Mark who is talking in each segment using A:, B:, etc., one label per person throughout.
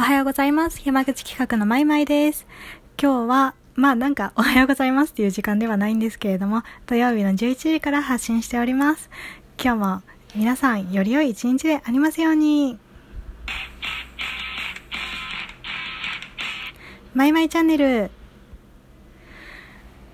A: おはようございます。山口企画のまいまいです。今日は、まあなんかおはようございますっていう時間ではないんですけれども、土曜日の11時から発信しております。今日も皆さんより良い一日でありますように。まいまいチャンネル。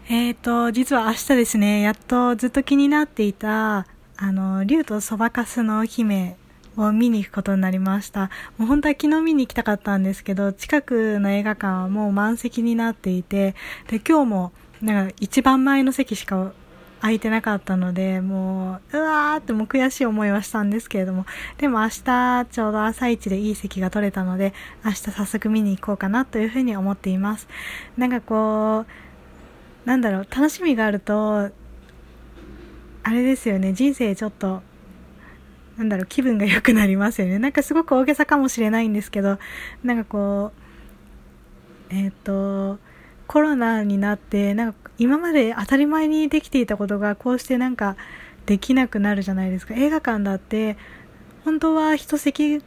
A: えっ、ー、と、実は明日ですね、やっとずっと気になっていた、あの、竜とそばかすの姫を見に行くことになりました。もう本当は昨日見に行きたかったんですけど、近くの映画館はもう満席になっていて、で、今日も、なんか一番前の席しか空いてなかったので、もう、うわーってもう悔しい思いはしたんですけれども、でも明日ちょうど朝一でいい席が取れたので、明日早速見に行こうかなというふうに思っています。なんかこう、なんだろう、楽しみがあると、あれですよね、人生ちょっとなんだろう、気分が良くなりますよね。なんかすごく大げさかもしれないんですけど、なんかこう、えっ、ー、と、コロナになって、なんか今まで当たり前にできていたことがこうしてなんかできなくなるじゃないですか。映画館だって、本当は一席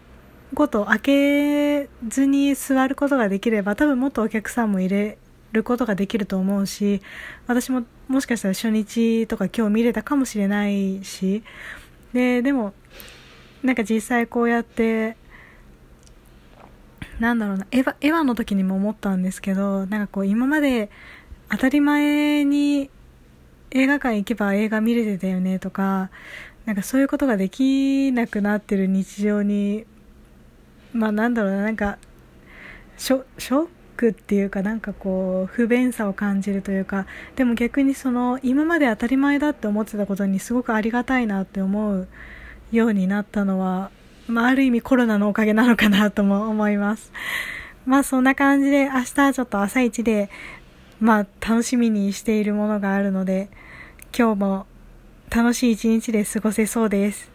A: ごと開けずに座ることができれば、多分もっとお客さんも入れることができると思うし、私ももしかしたら初日とか今日見れたかもしれないし、で、でも、なんか実際こうやって、なんだろうな、エヴァ、エヴァの時にも思ったんですけど、なんかこう今まで当たり前に映画館行けば映画見れてたよねとか、なんかそういうことができなくなってる日常に、まあなんだろうな、なんか、ショショックっていうかなんかこう不便さを感じるというかでも逆にその今まで当たり前だって思ってたことにすごくありがたいなって思うようになったのは、まあ、ある意味コロナのおかげなのかなとも思います。まあそんな感じで明日ちょっと朝一でまあ楽しみにしているものがあるので今日も楽しい一日で過ごせそうです。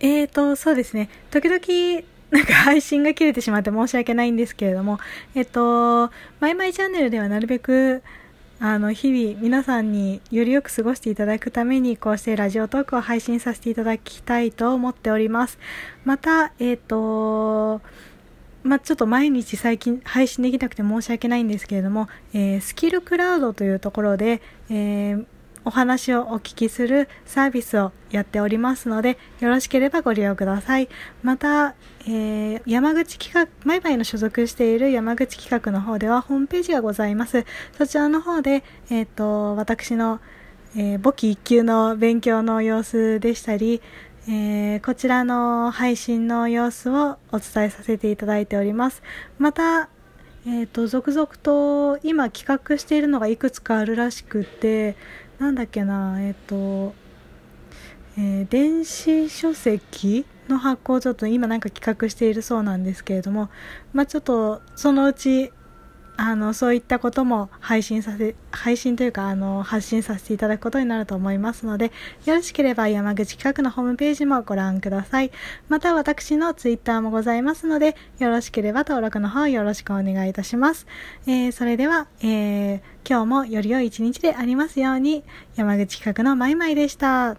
A: えーと、そうですね。時々なんか配信が切れてしまって申し訳ないんですけれども、えっと、マイマイチャンネルではなるべく、あの、日々皆さんによりよく過ごしていただくために、こうしてラジオトークを配信させていただきたいと思っております。また、えっと、まあ、ちょっと毎日最近配信できなくて申し訳ないんですけれども、えー、スキルクラウドというところで、えーお話をお聞きするサービスをやっておりますので、よろしければご利用ください。また、えー、山口企画、マイバイの所属している山口企画の方ではホームページがございます。そちらの方で、えっ、と、私の、えー、簿記一級の勉強の様子でしたり、えー、こちらの配信の様子をお伝えさせていただいております。また、え、ー、と、続々と今企画しているのがいくつかあるらしくて、なんだっけな、えっ、と、えー、電子書籍の発行をちょっと今なんか企画しているそうなんですけれども、まあちょっとそのうちあの、そういったことも配信させ、配信というか、あの、発信させていただくことになると思いますので、よろしければ山口企画のホームページもご覧ください。また私のツイッターもございますので、よろしければ登録の方よろしくお願いいたします。えー、それでは、えー、今日もより良い一日でありますように、山口企画のまいまいでした。